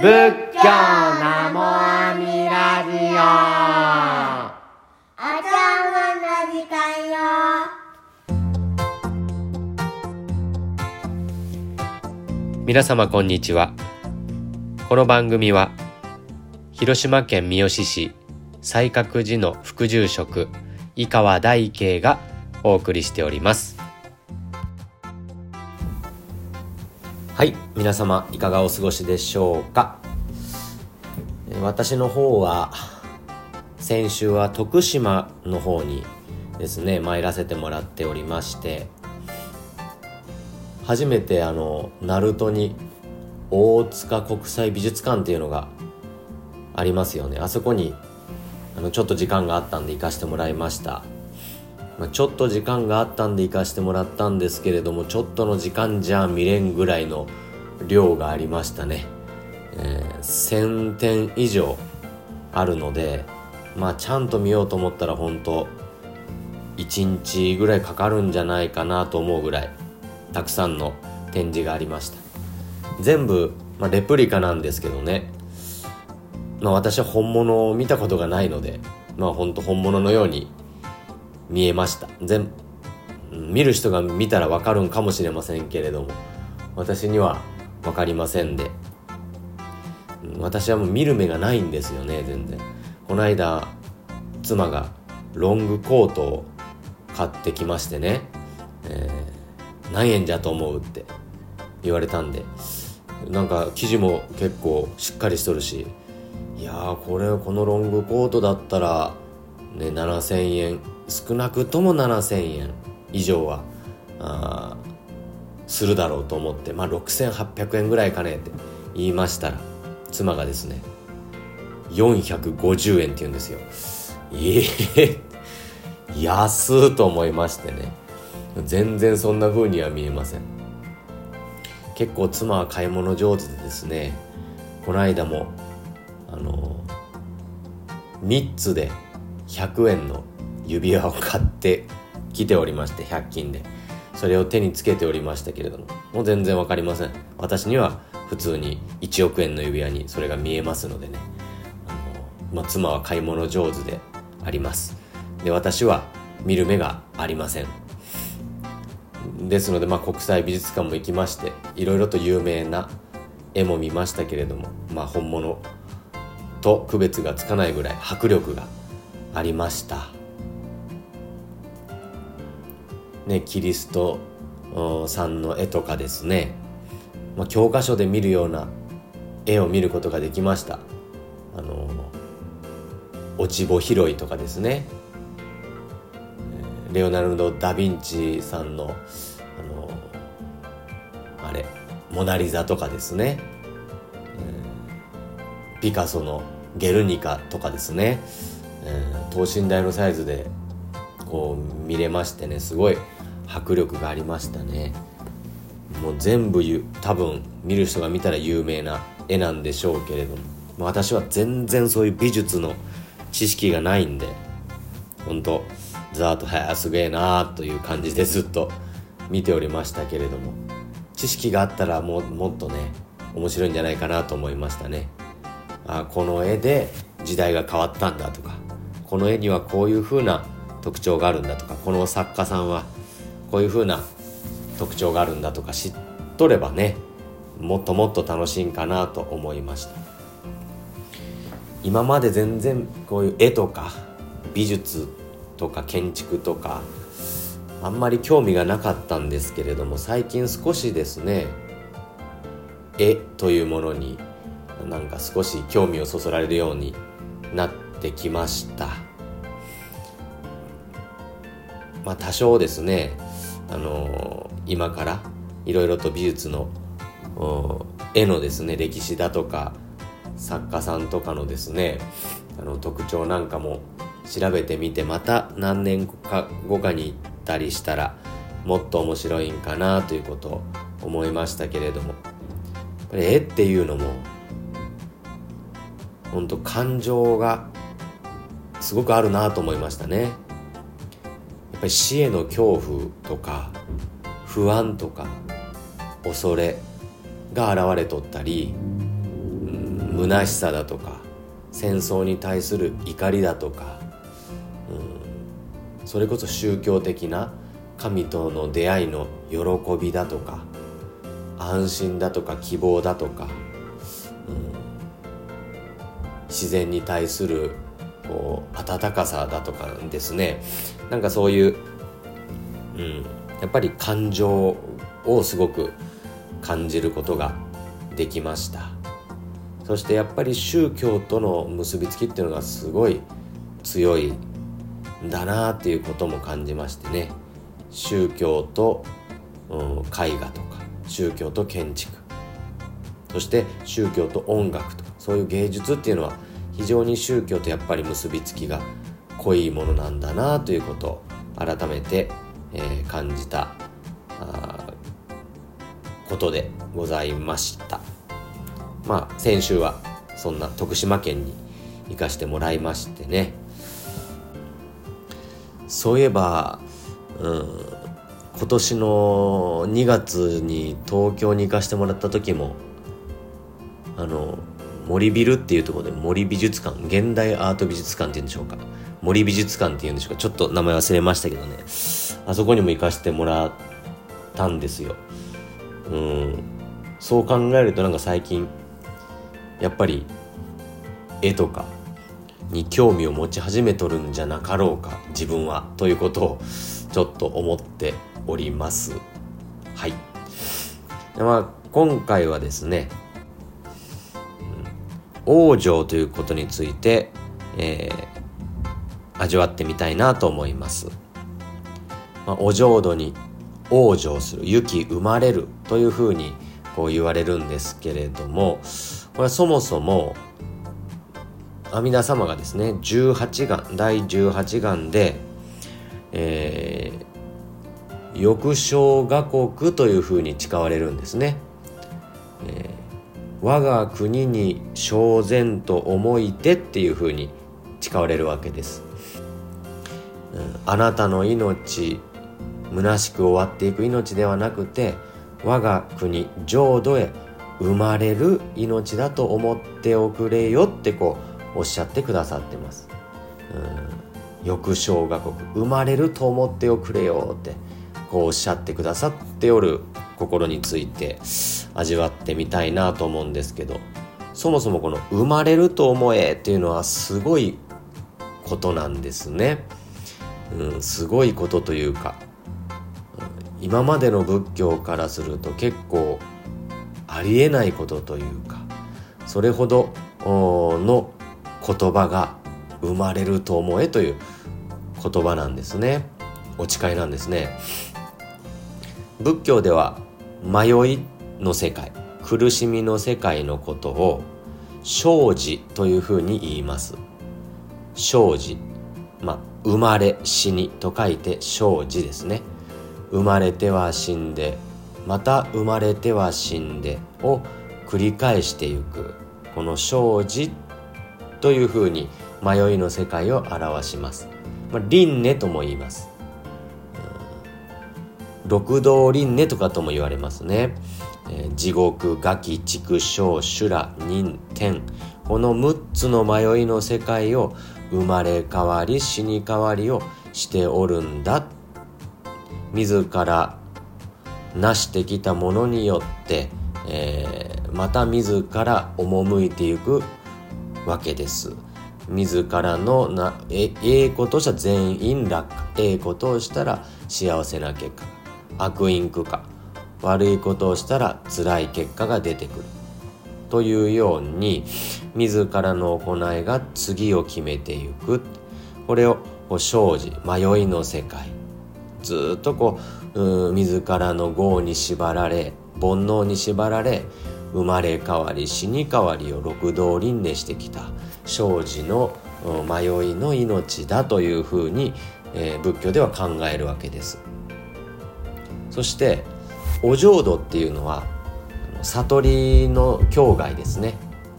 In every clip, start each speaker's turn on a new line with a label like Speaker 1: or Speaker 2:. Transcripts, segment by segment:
Speaker 1: 仏教ナモアミラジオ。
Speaker 2: お茶碗の時間よ。
Speaker 1: 皆様こんにちは。この番組は広島県三次市西覚寺の副住職井川大慶がお送りしておりますはい皆様いかがお過ごしでしょうか？私の方は先週は徳島の方にですね参らせてもらっておりまして初めてあの鳴門に大塚国際美術館っていうのがありますよね。あそこにあのちょっと時間があったんで行かしてもらいました、まあ、ちょっと時間があったんで行かしてもらったんですけれどもちょっとの時間じゃ見れんぐらいの量がありましたね、えー1000点以上あるのでまあちゃんと見ようと思ったら本当1日ぐらいかかるんじゃないかなと思うぐらいたくさんの展示がありました。全部、まあ、レプリカなんですけどね、まあ、私は本物を見たことがないのでまあ本当本物のように見えました。全見る人が見たらわかるんかもしれませんけれども。私には分かりませんで。私はもう見る目がないんですよね全然。この間妻がロングコートを買ってきましてね、えー何円じゃと思うって言われたんで。なんか生地も結構しっかりしとるし。いやーこれこのロングコートだったらね7000円少なくとも7000円以上はあするだろうと思って。まあ6800円ぐらいかねって。言いましたら妻がですね450円って言うんですよ。ええ安と思いましてね。全然そんな風には見えません。結構妻は買い物上手でですねこの間もあの3つで100円の指輪を買ってきておりまして100均で。それを手につけておりましたけれどももう全然わかりません。私には普通に1億円の指輪にそれが見えますのでね。あの、まあ、妻は買い物上手であります。で私は見る目がありません。ですので、まあ、国際美術館も行きましていろいろと有名な絵も見ましたけれども、まあ、本物と区別がつかないぐらい迫力がありました。ね、キリストさんの絵とかですね、まあ、教科書で見るような絵を見ることができました。あの落ち穂拾いとかですねレオナルド・ダ・ヴィンチさんのあのあれモナ・リザとかですね、ピカソの「ゲルニカ」とかですね、えー等身大のサイズでこう見れましてねすごい迫力がありましたね。もう全部多分見る人が見たら有名な絵なんでしょうけれども。私は全然そういう美術の知識がないんで本当ザートはやすげえなーという感じでずっと見ておりましたけれども。知識があったらももっとね面白いんじゃないかなと思いましたね。あこの絵で時代が変わったんだとかこの絵にはこういう風な特徴があるんだとかこの作家さんはこういう風な特徴があるんだとか知っとればねもっともっと楽しいんかなと思いました。今まで全然こういう絵とか美術とか建築とかあんまり興味がなかったんですけれども最近少しですね絵というものになんか少し興味をそそられるようになってきました。まあ多少ですねあの今からいろいろと美術の絵のですね歴史だとか作家さんとかのですねあの特徴なんかも調べてみてまた何年か後かに行ったりしたらもっと面白いんかなということを思いましたけれども絵っていうのも本当感情がすごくあるなと思いましたね。やっぱり死への恐怖とか不安とか恐れが現れとったりうん虚しさだとか戦争に対する怒りだとか、うん、それこそ宗教的な神との出会いの喜びだとか安心だとか希望だとか、うん、自然に対するこう温かさだとかですね。なんかそういう、うん、やっぱり感情をすごく感じることができました。そしてやっぱり宗教との結びつきっていうのがすごい強いんだなっていうことも感じましてね。宗教と、うん、絵画とか宗教と建築。そして宗教と音楽とかそういう芸術っていうのは非常に宗教とやっぱり結びつきが濃いものなんだなということを改めて、えー、感じたことでございました。まあ先週はそんな徳島県に行かしてもらいましてね。そういえば、うん、今年の2月に東京に行かしてもらった時もあの森ビルっていうところで森美術館現代アート美術館っていうんでしょうか。森美術館っていうんでしょうか。ちょっと名前忘れましたけどね。あそこにも行かしてもらったんですよ。うん。そう考えるとなんか最近やっぱり絵とかに興味を持ち始めとるんじゃなかろうか自分はということをちょっと思っております。はい。でまあ今回はですね往生ということについて、えー、味わってみたいなと思います。まあ、お浄土に往生する雪生まれるというふうにこう言われるんですけれどもこれはそもそも阿弥陀様がですね18願第18願で、えー、翼生画国というふうに誓われるんですね。我が国に正然と思いてっていうふうに誓われるわけです、うん、あなたの命虚しく終わっていく命ではなくて我が国浄土へ生まれる命だと思っておくれよってこうおっしゃってくださってます。うん、翼小学国生まれると思っておくれよってこうおっしゃってくださっておる心について味わってみたいなと思うんですけどそもそもこの「生まれると思え」っていうのはすごいことなんですね。うん、すごいことというか今までの仏教からすると結構ありえないことというかそれほどの言葉が生まれると思えという言葉なんですねお誓いなんですね仏教では迷いの世界苦しみの世界のことを生死というふうに言います。生死まあ生まれ死にと書いて生死ですね。生まれては死んでまた生まれては死んでを繰り返していく。この生死というふうに迷いの世界を表します、まあ、輪廻とも言います。六道輪廻とかとも言われますね、えー、地獄餓鬼畜生修羅人天。この6つの迷いの世界を生まれ変わり死に変わりをしておるんだ。自ら成してきたものによって、えー、また自ら赴いていくわけです。自らのなえええことした全員楽。ええことをしたら幸せな結果。悪因苦か。悪いことをしたら辛い結果が出てくる。というように自らの行いが次を決めていく。これを生じ迷いの世界。ずっとこう自らの業に縛られ煩悩に縛られ生まれ変わり死に変わりを六道輪廻してきた。生じの迷いの命だというふうに、えー、仏教では考えるわけです。そしてお浄土っていうのは悟りの境外ですね。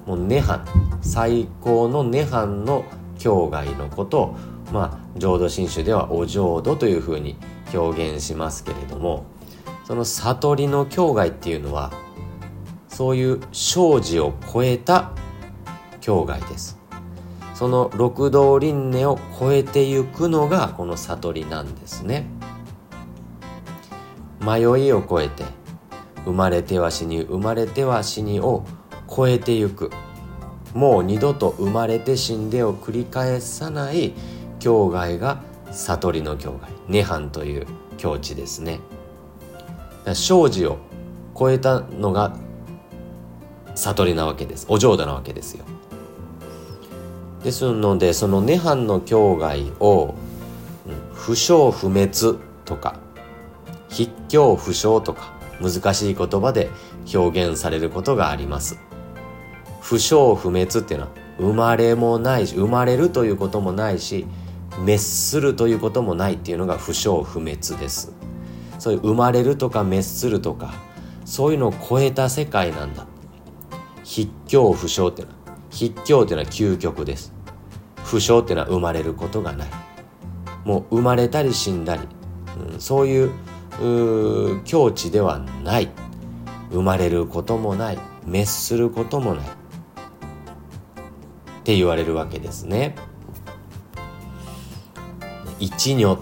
Speaker 1: もう涅槃。最高の涅槃の境外のことをまあ浄土真宗ではお浄土というふうに表現しますけれどもその悟りの境外っていうのはそういう生死を超えた境外です。その六道輪廻を超えてゆくのがこの悟りなんですね。迷いを超えて生まれては死に生まれては死にを超えてゆく。もう二度と生まれて死んでを繰り返さない境外が悟りの境外涅槃という境地ですね。生死を超えたのが悟りなわけです。お浄土なわけですよ。ですのでその涅槃の境外を不生不滅とか筆境不詳とか難しい言葉で表現されることがあります。不生不滅っていうのは生まれもないし生まれるということもないし滅するということもないっていうのが不生不滅です。そういう生まれるとか滅するとかそういうのを超えた世界なんだ。筆境不詳っていうのは筆境っていうのは究極です。不詳っていうのは生まれることがない。もう生まれたり死んだり、うん、そういう境地ではない。生まれることもない。滅することもない。って言われるわけですね。一女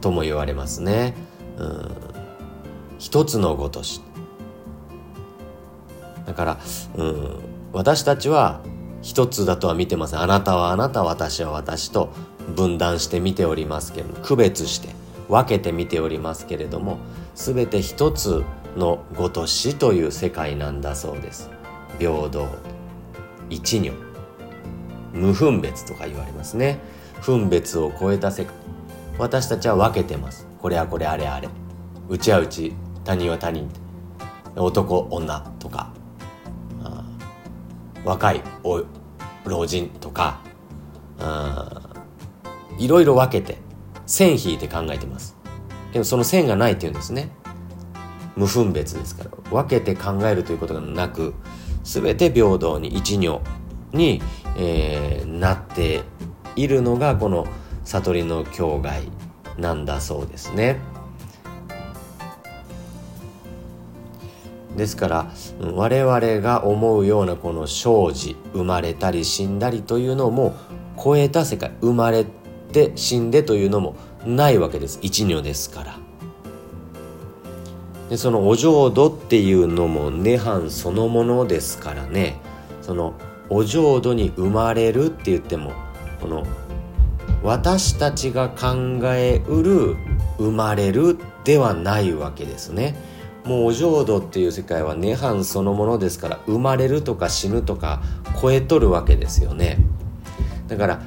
Speaker 1: とも言われますね、うん、一つのごとし。だから、うん、私たちは一つだとは見てません。あなたはあなた私は私と分断して見ておりますけれど区別して。分けて見ておりますけれども全て一つのごとしという世界なんだそうです。平等一如無分別とか言われますね。分別を超えた世界。私たちは分けてます。これはこれあれあれ。うちはうち他人は他人。男女とか。若い老人とか。いろいろ分けて線引いて考えてます。でもその線がないっていうんですね。無分別ですから。分けて考えるということがなく全て平等に一如に、えー、なっているのがこの悟りの境外なんだそうですね。ですから我々が思うようなこの生じ生まれたり死んだりというのも超えた世界生まれて死んでというのもないわけです一如ですからでそのお浄土っていうのも涅槃そのものですからねそのお浄土に生まれるって言ってもこの私たちが考えうる生まれるではないわけですね。もうお浄土っていう世界は涅槃そのものですから生まれるとか死ぬとか超えとるわけですよね。だから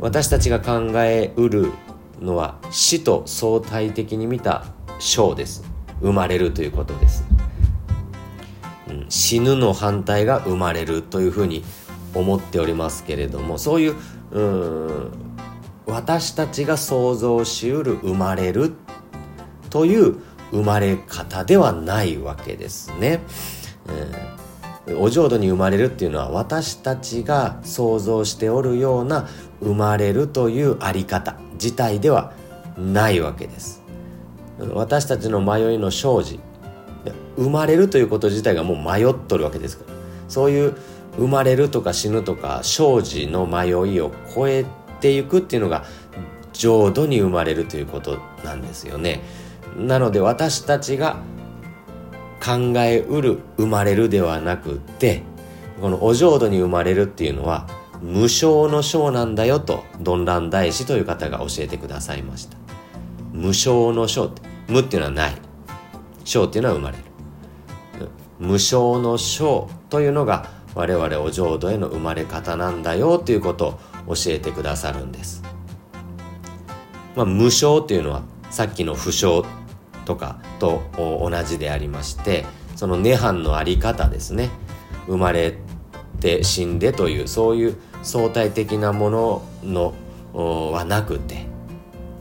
Speaker 1: 私たちが考えうるのは死と相対的に見た生です。生まれるということです。うん、死ぬの反対が生まれるというふうに思っておりますけれどもそういううん私たちが想像しうる生まれるという生まれ方ではないわけですね。えー、お浄土に生まれるっていうのは私たちが想像しておるような生まれるというあり方自体ではないわけです。私たちの迷いの生じ生まれるということ自体がもう迷っとるわけですからそういう生まれるとか死ぬとか生じの迷いを超えていくっていうのが浄土に生まれるということなんですよね。なので私たちが考えうる生まれるではなくってこのお浄土に生まれるっていうのは無償の章なんだよと鈍乱大師という方が教えてくださいました。無償の章って無っていうのはない。章っていうのは生まれる。無償の章というのが我々お浄土への生まれ方なんだよということを教えてくださるんです、まあ、無償っていうのはさっきの不詳とかと同じでありましてその涅槃のあり方ですね。生まれて死んでというそういう相対的なもののはなくて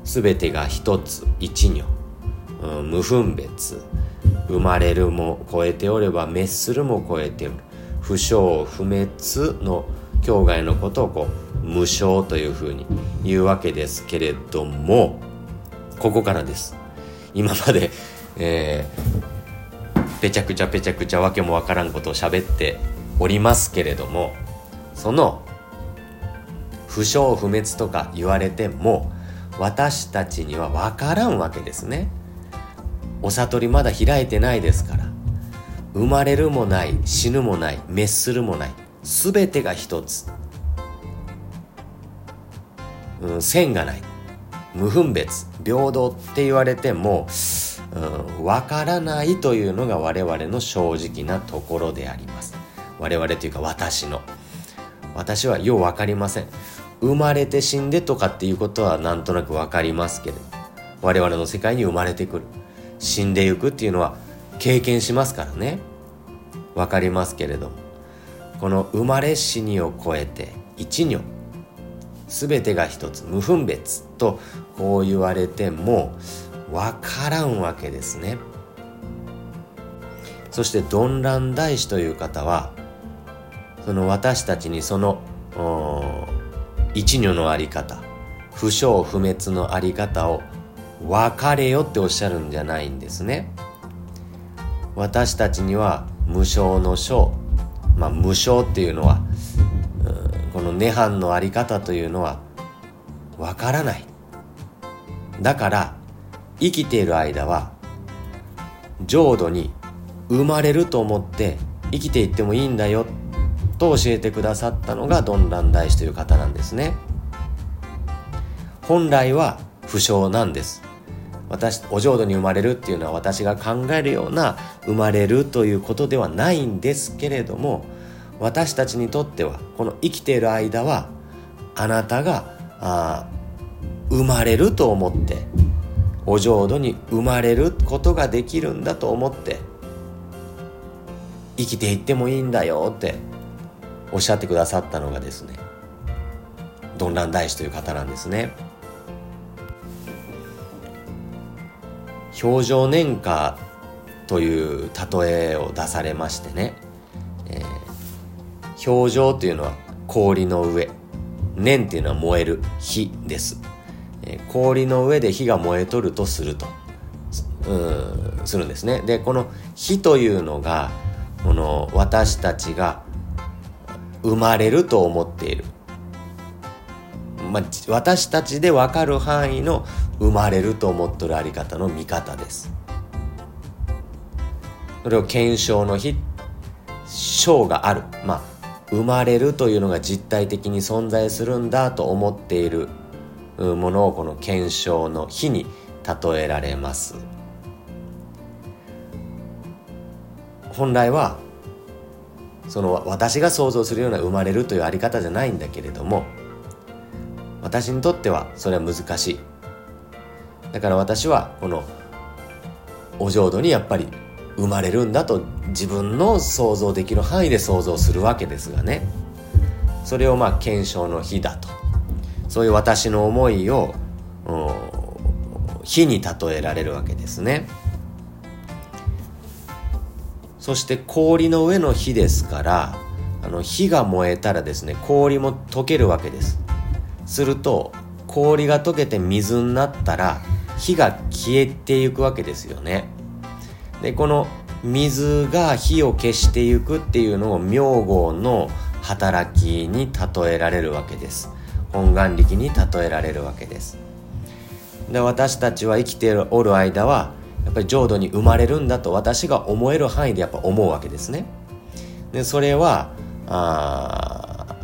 Speaker 1: 全てが一つ一如、うん、無分別。生まれるも超えておれば滅するも超えておる。不生不滅の境外のことをこう無償というふうに言うわけですけれどもここからです。今まで、えー、ぺちゃくちゃぺちゃくちゃわけもわからんことを喋っておりますけれどもその不祥不滅とか言われても私たちには分からんわけですね。お悟りまだ開いてないですから。生まれるもない死ぬもない滅するもない全てが一つ、うん、線がない。無分別平等って言われても、うん、分からないというのが我々の正直なところであります。我々というか私の。私はよう分かりません。生まれて死んでとかっていうことはなんとなく分かりますけれど。我々の世界に生まれてくる。死んでいくっていうのは経験しますからね。分かりますけれども。この生まれ死にを超えて一如全てが一つ無分別とこう言われても分からんわけですね。そして鈍乱大師という方はその私たちにその一如のあり方不祥不滅のあり方を別れよっておっしゃるんじゃないんですね。私たちには無償の章まあ無償っていうのはの涅槃のあり方というのはわからない。だから生きている間は浄土に生まれると思って生きていってもいいんだよと教えてくださったのが鈍蘭大師という方なんですね。本来は不詳なんです。私お浄土に生まれるっていうのは私が考えるような生まれるということではないんですけれども私たちにとってはこの生きている間はあなたがあ生まれると思ってお浄土に生まれることができるんだと思って生きていってもいいんだよっておっしゃってくださったのがですね鈍乱大師という方なんですね。表情年花という例えを出されましてね、表情というのは氷の上。念っていうのは燃える火です、え、氷の上で火が燃えとるとすると。うんするんですね。でこの火というのがこの私たちが生まれると思っている、まあ、私たちで分かる範囲の生まれると思ってるあり方の見方です。それを検証の日章がある。まあ生まれるというのが実体的に存在するんだと思っているものをこの検証の日に例えられます。本来はその私が想像するような生まれるというあり方じゃないんだけれども私にとってはそれは難しい。だから私はこのお浄土にやっぱり生まれるんだと自分の想像できる範囲で想像するわけですがね。それをまあ検証の日だと。そういう私の思いを火に例えられるわけですね。そして氷の上の火ですからあの火が燃えたらですね氷も溶けるわけです。すると氷が溶けて水になったら火が消えていくわけですよね。でこの水が火を消していくっていうのを明号の働きに例えられるわけです本願力に例えられるわけですで私たちは生きておる間はやっぱり浄土に生まれるんだと私が思える範囲でやっぱ思うわけですね。でそれはあ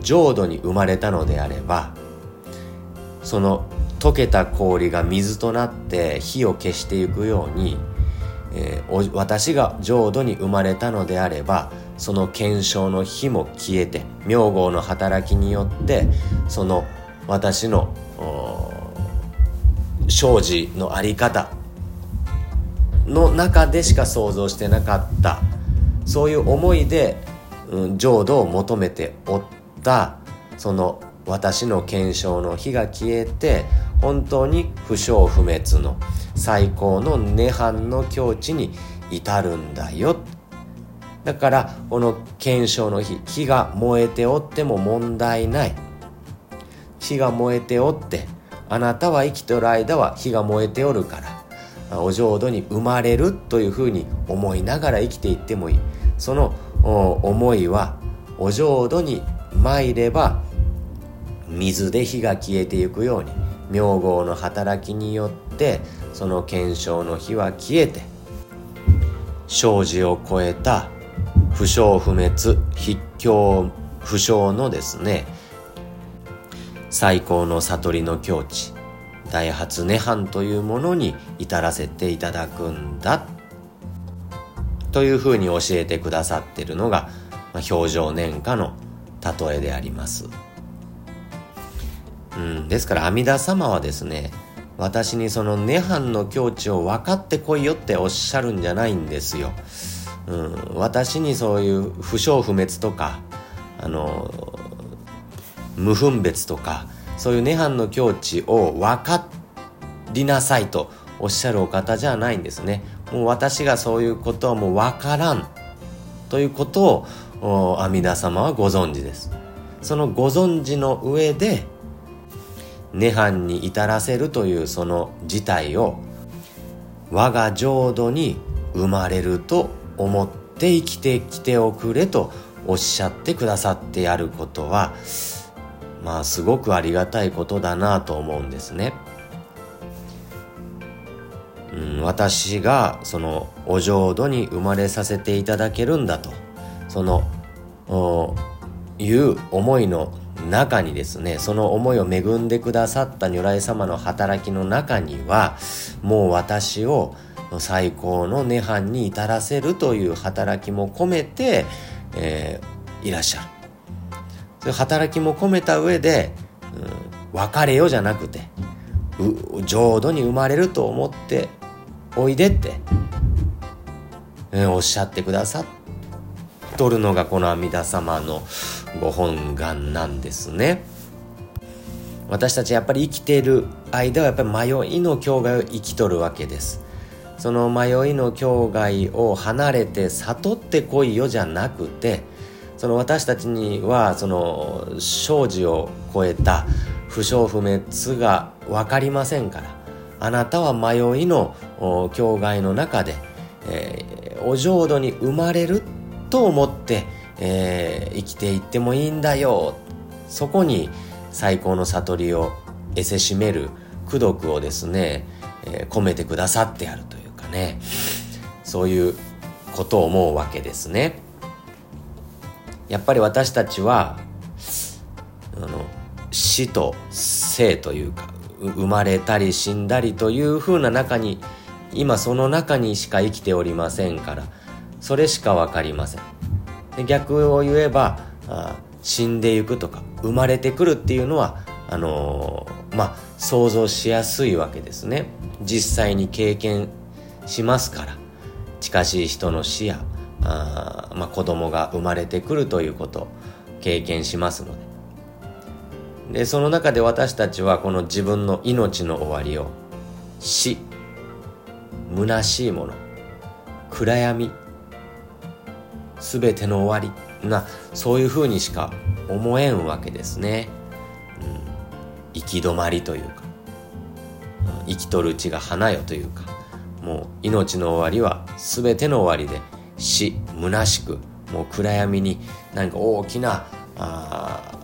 Speaker 1: 浄土に生まれたのであればその溶けた氷が水となって火を消していくように、えー、私が浄土に生まれたのであればその検証の火も消えて明号の働きによってその私の生じの在り方の中でしか想像してなかったそういう思いで、うん、浄土を求めておったその私の検証の火が消えて本当に不祥不滅の最高の涅槃の境地に至るんだよ。だからこの検証の火火が燃えておっても問題ない。火が燃えておってあなたは生きてる間は火が燃えておるからお浄土に生まれるというふうに思いながら生きていってもいい。その思いはお浄土に参れば水で火が消えていくように明号の働きによってその検証の火は消えて生死を超えた不祥不滅筆境不祥のですね最高の悟りの境地大発涅槃というものに至らせていただくんだというふうに教えてくださってるのが、まあ、表情年下の例えであります。うん、ですから阿弥陀様はですね私にその涅槃の境地を分かってこいよっておっしゃるんじゃないんですよ。うん、私にそういう不祥不滅とかあの無分別とかそういう涅槃の境地を分かりなさいとおっしゃるお方じゃないんですね。もう私がそういうことはもう分からんということを阿弥陀様はご存知です。そのご存知の上で涅槃に至らせるというその事態を我が浄土に生まれると思って生きてきておくれとおっしゃってくださってやることはまあすごくありがたいことだなと思うんですね。うん、私がそのお浄土に生まれさせていただけるんだとそのいう思いの中にですねその思いを恵んでくださった如来様の働きの中にはもう私を最高の涅槃に至らせるという働きも込めて、えー、いらっしゃる。そういう働きも込めた上で、うん、別れよじゃなくて浄土に生まれると思っておいでって、えー、おっしゃってくださっとるのがこの阿弥陀様のご本願なんですね。私たちやっぱり生きている間はやっぱり迷いの境界を生きとるわけです。その迷いの境界を離れて悟ってこいよじゃなくてその私たちにはその生死を超えた不祥不滅が分かりませんからあなたは迷いの境界の中で、えー、お浄土に生まれると思ってえー、生きていってもいいんだよ。そこに最高の悟りを得せしめる功徳をですね、えー、込めてくださってあるというかね。そういうことを思うわけですね。やっぱり私たちはあの死と生というか生まれたり死んだりというふうな中に今その中にしか生きておりませんからそれしか分かりません。で逆を言えばあ死んでいくとか生まれてくるっていうのはあのー、まあ想像しやすいわけですね。実際に経験しますから。近しい人の死やあ、まあ、子供が生まれてくるということを経験しますので。でその中で私たちはこの自分の命の終わりを死虚しいもの暗闇全ての終わり。なそういうふうにしか思えんわけですね、うん、行き止まりというか、生きとるうちが花よというか。もう命の終わりは全ての終わりで死虚しくもう暗闇に何か大きなあ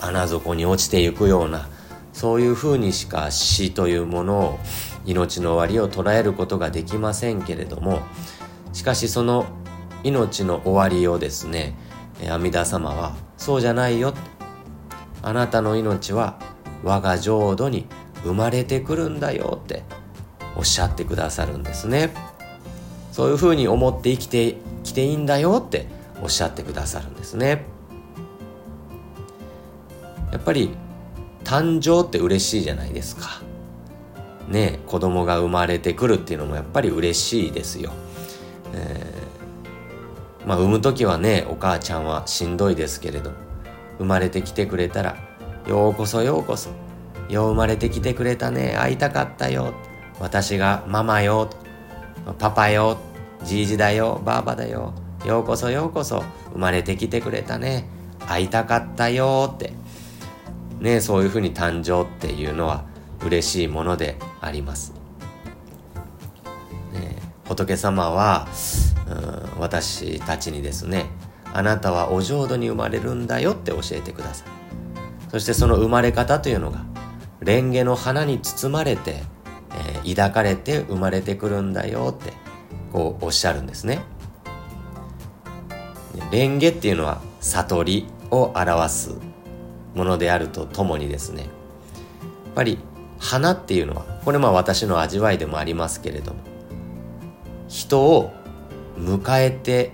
Speaker 1: 穴底に落ちていくようなそういうふうにしか死というものを命の終わりを捉えることができませんけれどもしかしその命の終わりをですね阿弥陀様はそうじゃないよ。あなたの命は我が浄土に生まれてくるんだよっておっしゃってくださるんですね。そういうふうに思って生きてきていいんだよっておっしゃってくださるんですね。やっぱり誕生って嬉しいじゃないですか。ね子供が生まれてくるっていうのもやっぱり嬉しいですよ、えーまあ産む時はねお母ちゃんはしんどいですけれど生まれてきてくれたらようこそようこそよう生まれてきてくれたね会いたかったよ私がママよパパよじいじだよばあばだよようこそようこそ生まれてきてくれたね会いたかったよって。ねそういうふうに誕生っていうのは嬉しいものであります、ね、仏様は私たちにですねあなたはお浄土に生まれるんだよって教えてください。そしてその生まれ方というのがレンゲの花に包まれて、えー、抱かれて生まれてくるんだよってこうおっしゃるんですね。レンゲっていうのは悟りを表すものであるとともにですねやっぱり花っていうのはこれまあ私の味わいでもありますけれども人を迎えて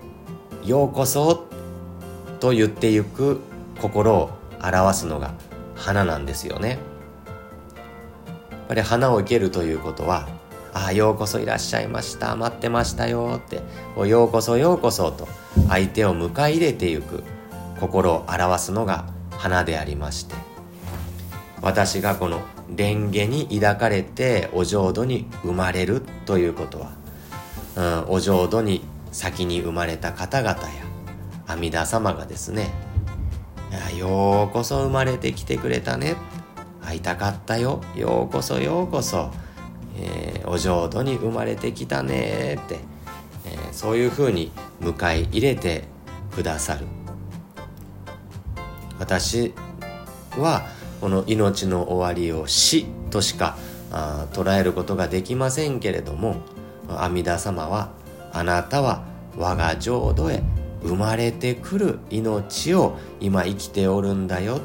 Speaker 1: ようこそと言ってゆく心を表すのが花なんですよね。やっぱり花を生けるということはああようこそいらっしゃいました待ってましたよってようこそようこそと相手を迎え入れてゆく心を表すのが花でありまして私がこの蓮華に抱かれてお浄土に生まれるということは、うん、お浄土に先に生まれた方々や阿弥陀様がですねようこそ生まれてきてくれたね。会いたかったよ。ようこそようこそ、えー、お浄土に生まれてきたねって、えー、そういうふうに迎え入れてくださる。私はこの命の終わりを死としか捉えることができませんけれども阿弥陀様はあなたは我が浄土へ生まれてくる命を今生きておるんだよ。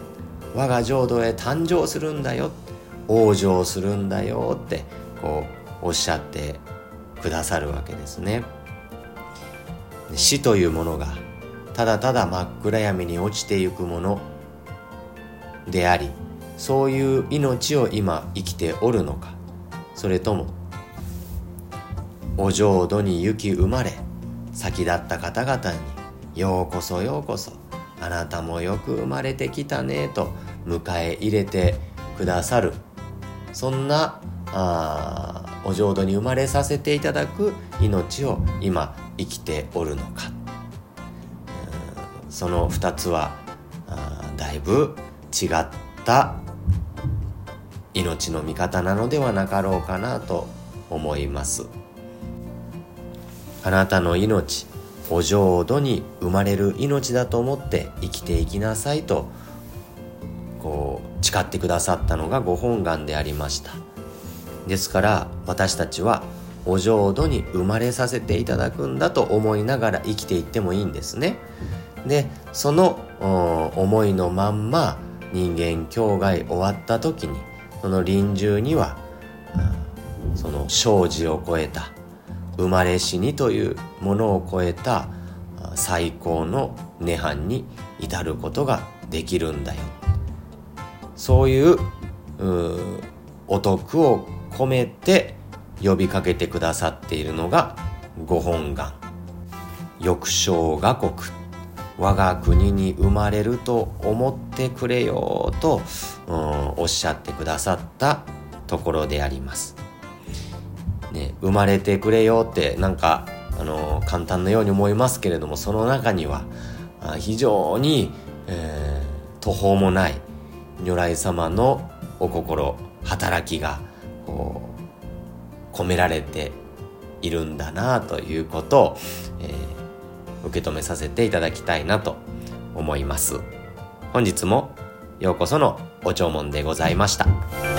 Speaker 1: 我が浄土へ誕生するんだよ。往生するんだよってこうおっしゃってくださるわけですね。死というものがただただ真っ暗闇に落ちてゆくものでありそういう命を今生きておるのか。それともお浄土に行き生まれ先立った方々にようこそようこそあなたもよく生まれてきたねと迎え入れてくださるそんなあお浄土に生まれさせていただく命を今生きておるのかその2つはだいぶ違った命の味方なのではなかろうかなと思います。あなたの命お浄土に生まれる命だと思って生きていきなさいとこう誓ってくださったのがご本願でありました。ですから私たちはお浄土に生まれさせていただくんだと思いながら生きていってもいいんですね。でその思いのまんま人間境外終わった時にその臨終にはその生死を超えた生まれ死にというものを超えた最高の涅槃に至ることができるんだよ。そういうお得を込めて呼びかけてくださっているのがご本願。翼生画国。我が国に生まれると思ってくれよと、おっしゃってくださったところであります。ね、生まれてくれよってなんか、あの簡単なように思いますけれどもその中には非常に、えー、途方もない如来様のお心働きがこう込められているんだなということを、えー、受け止めさせていただきたいなと思います本日もようこそのお弔問でございました。